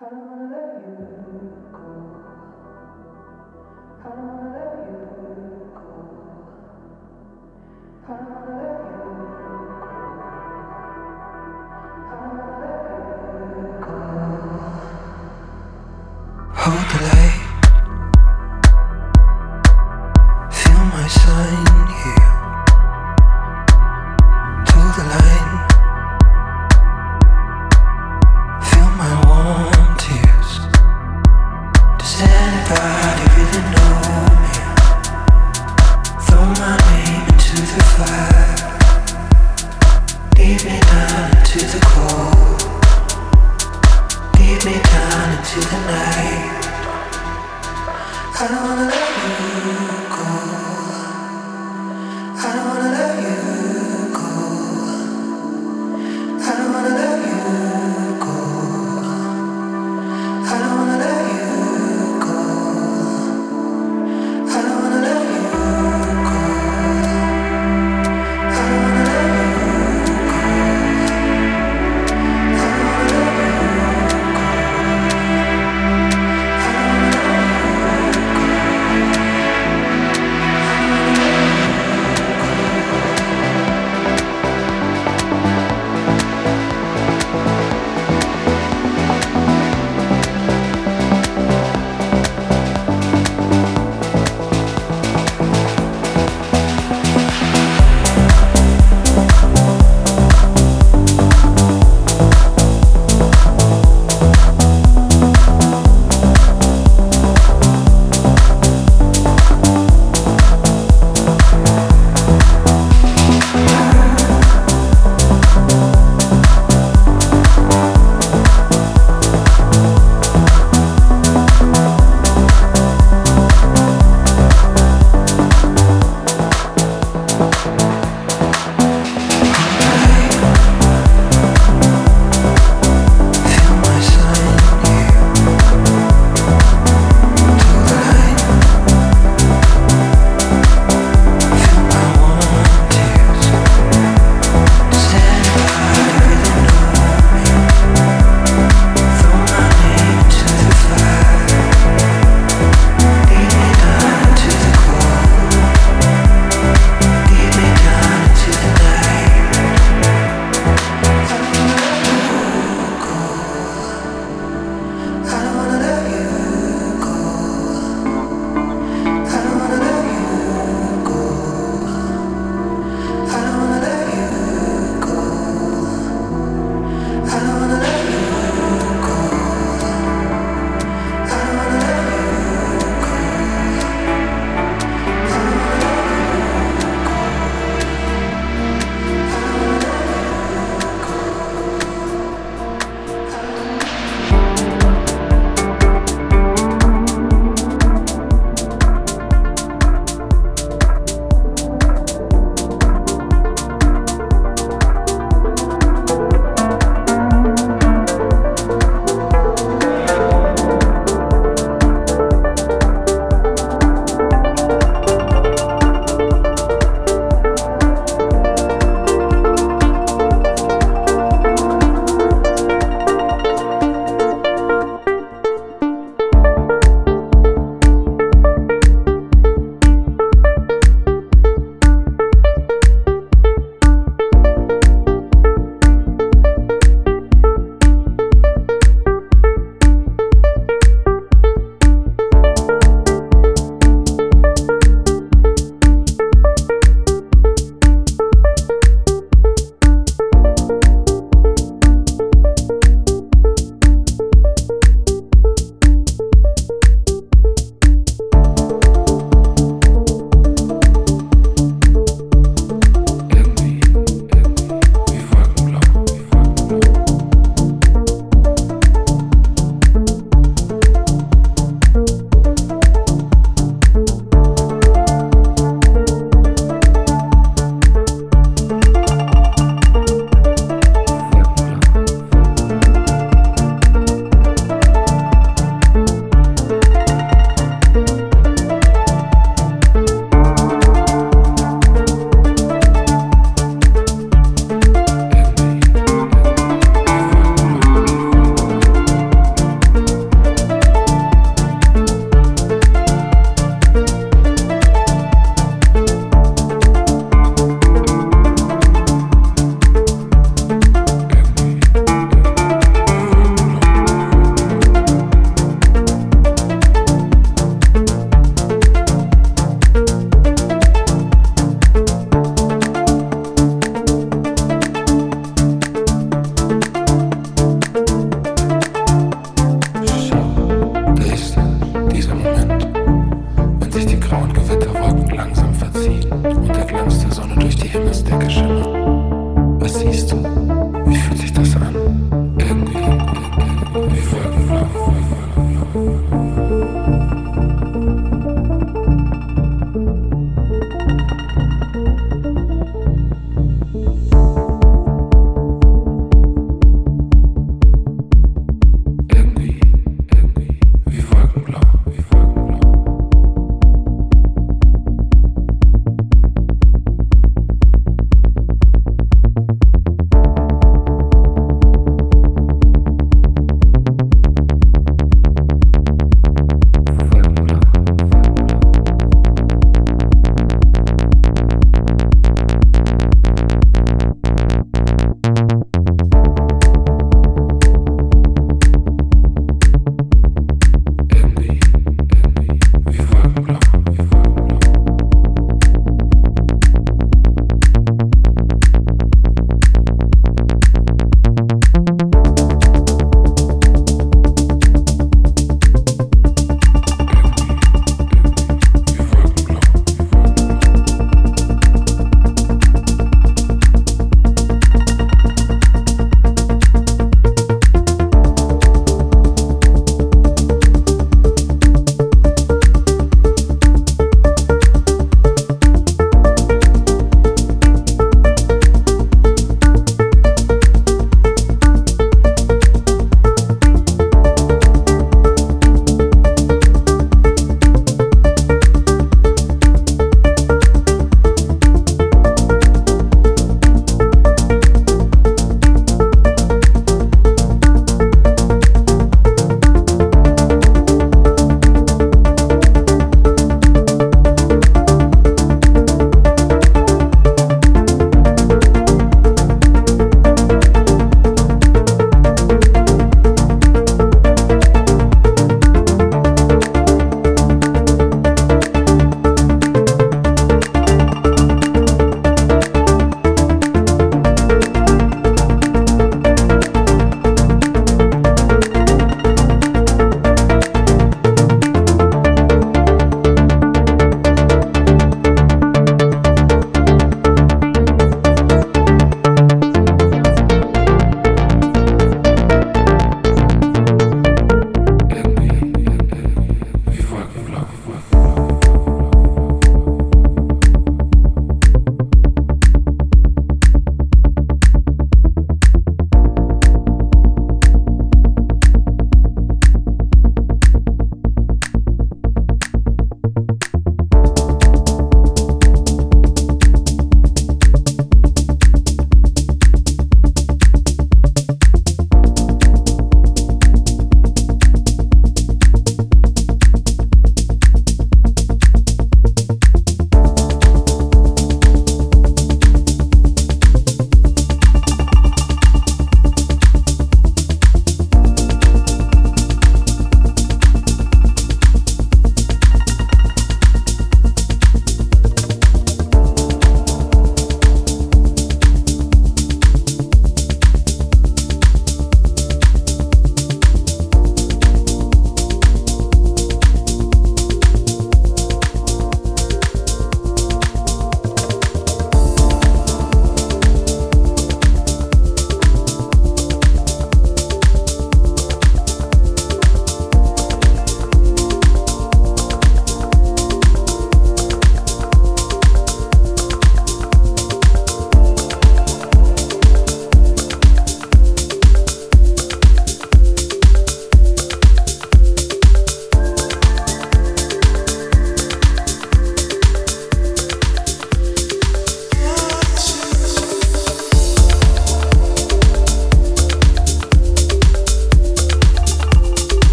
I don't wanna let you go. I don't wanna let you go.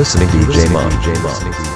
Listening to DJ Mon.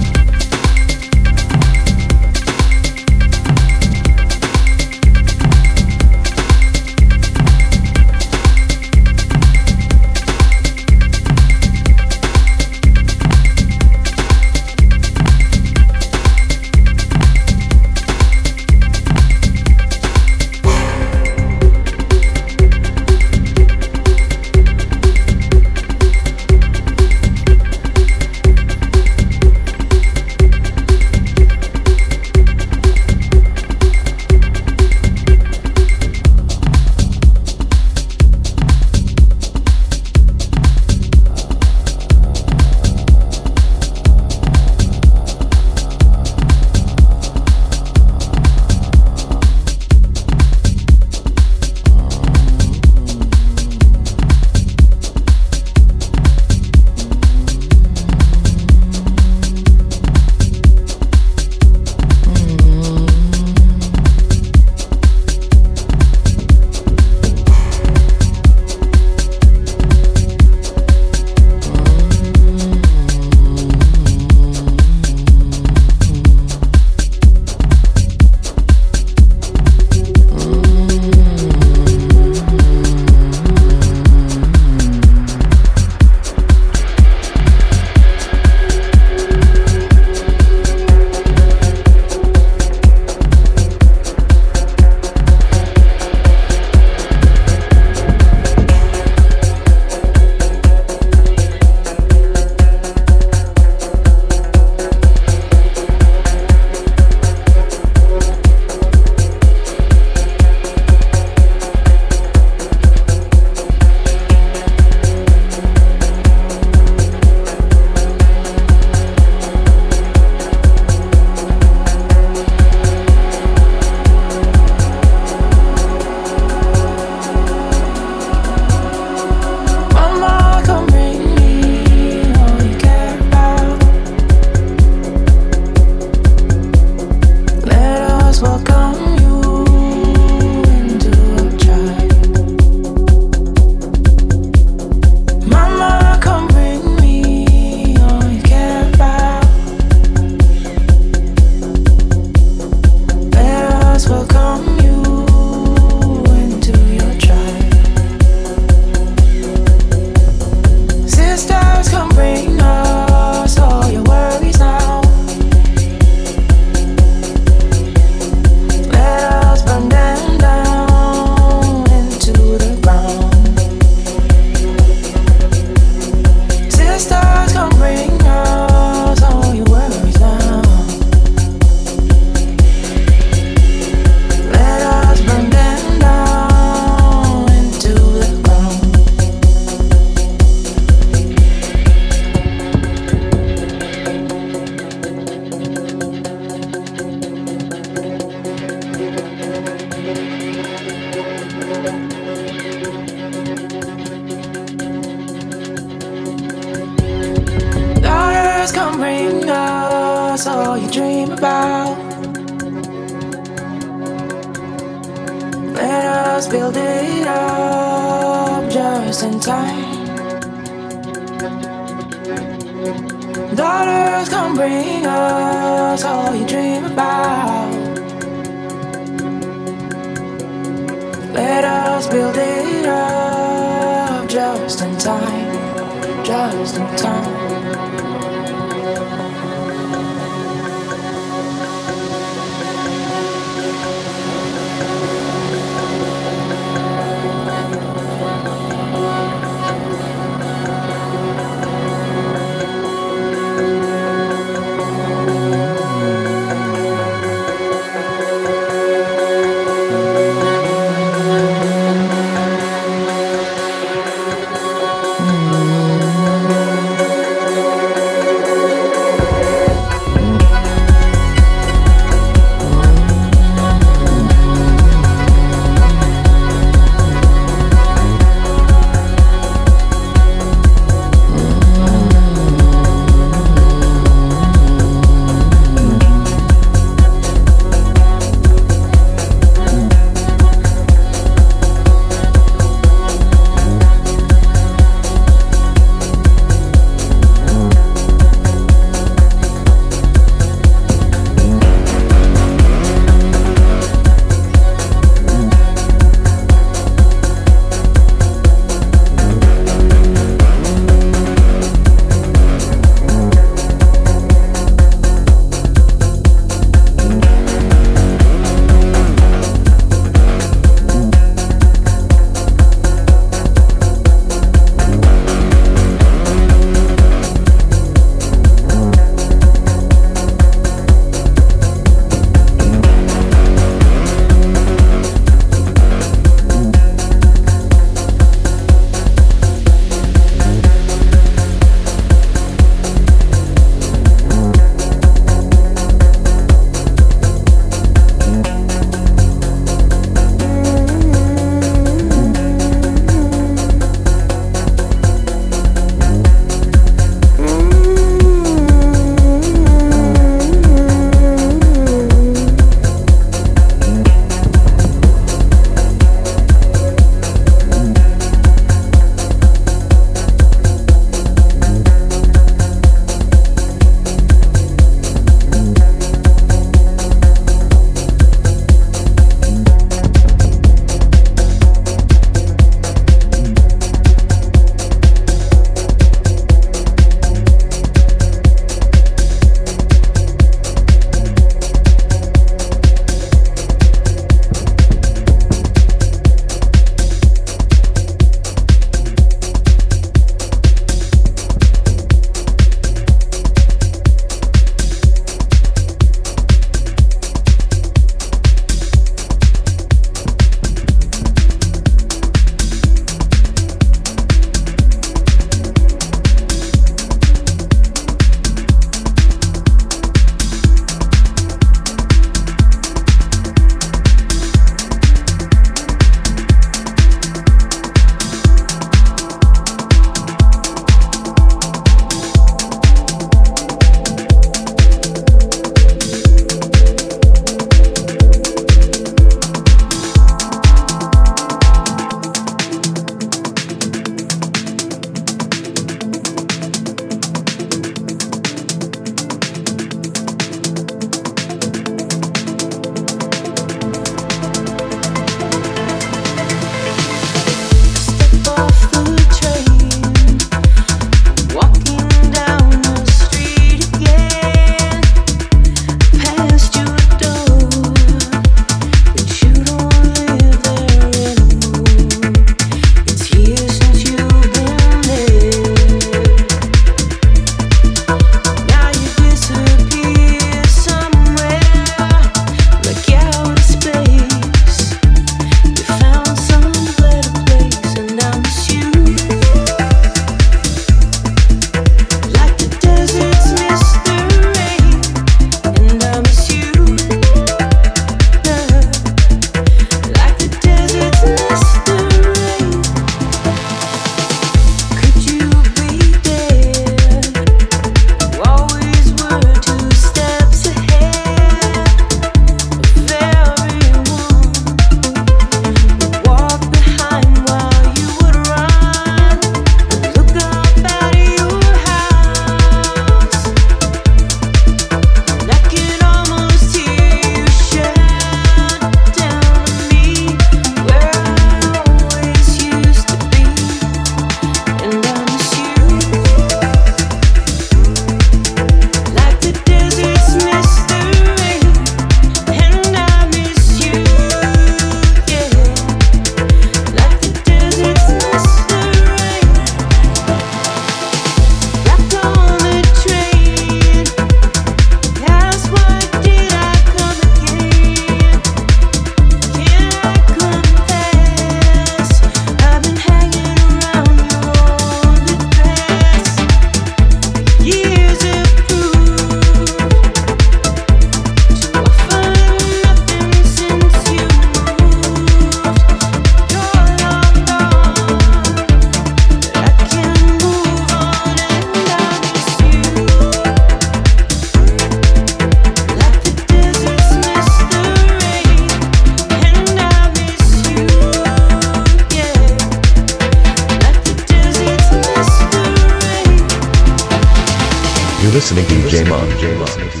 Listening to J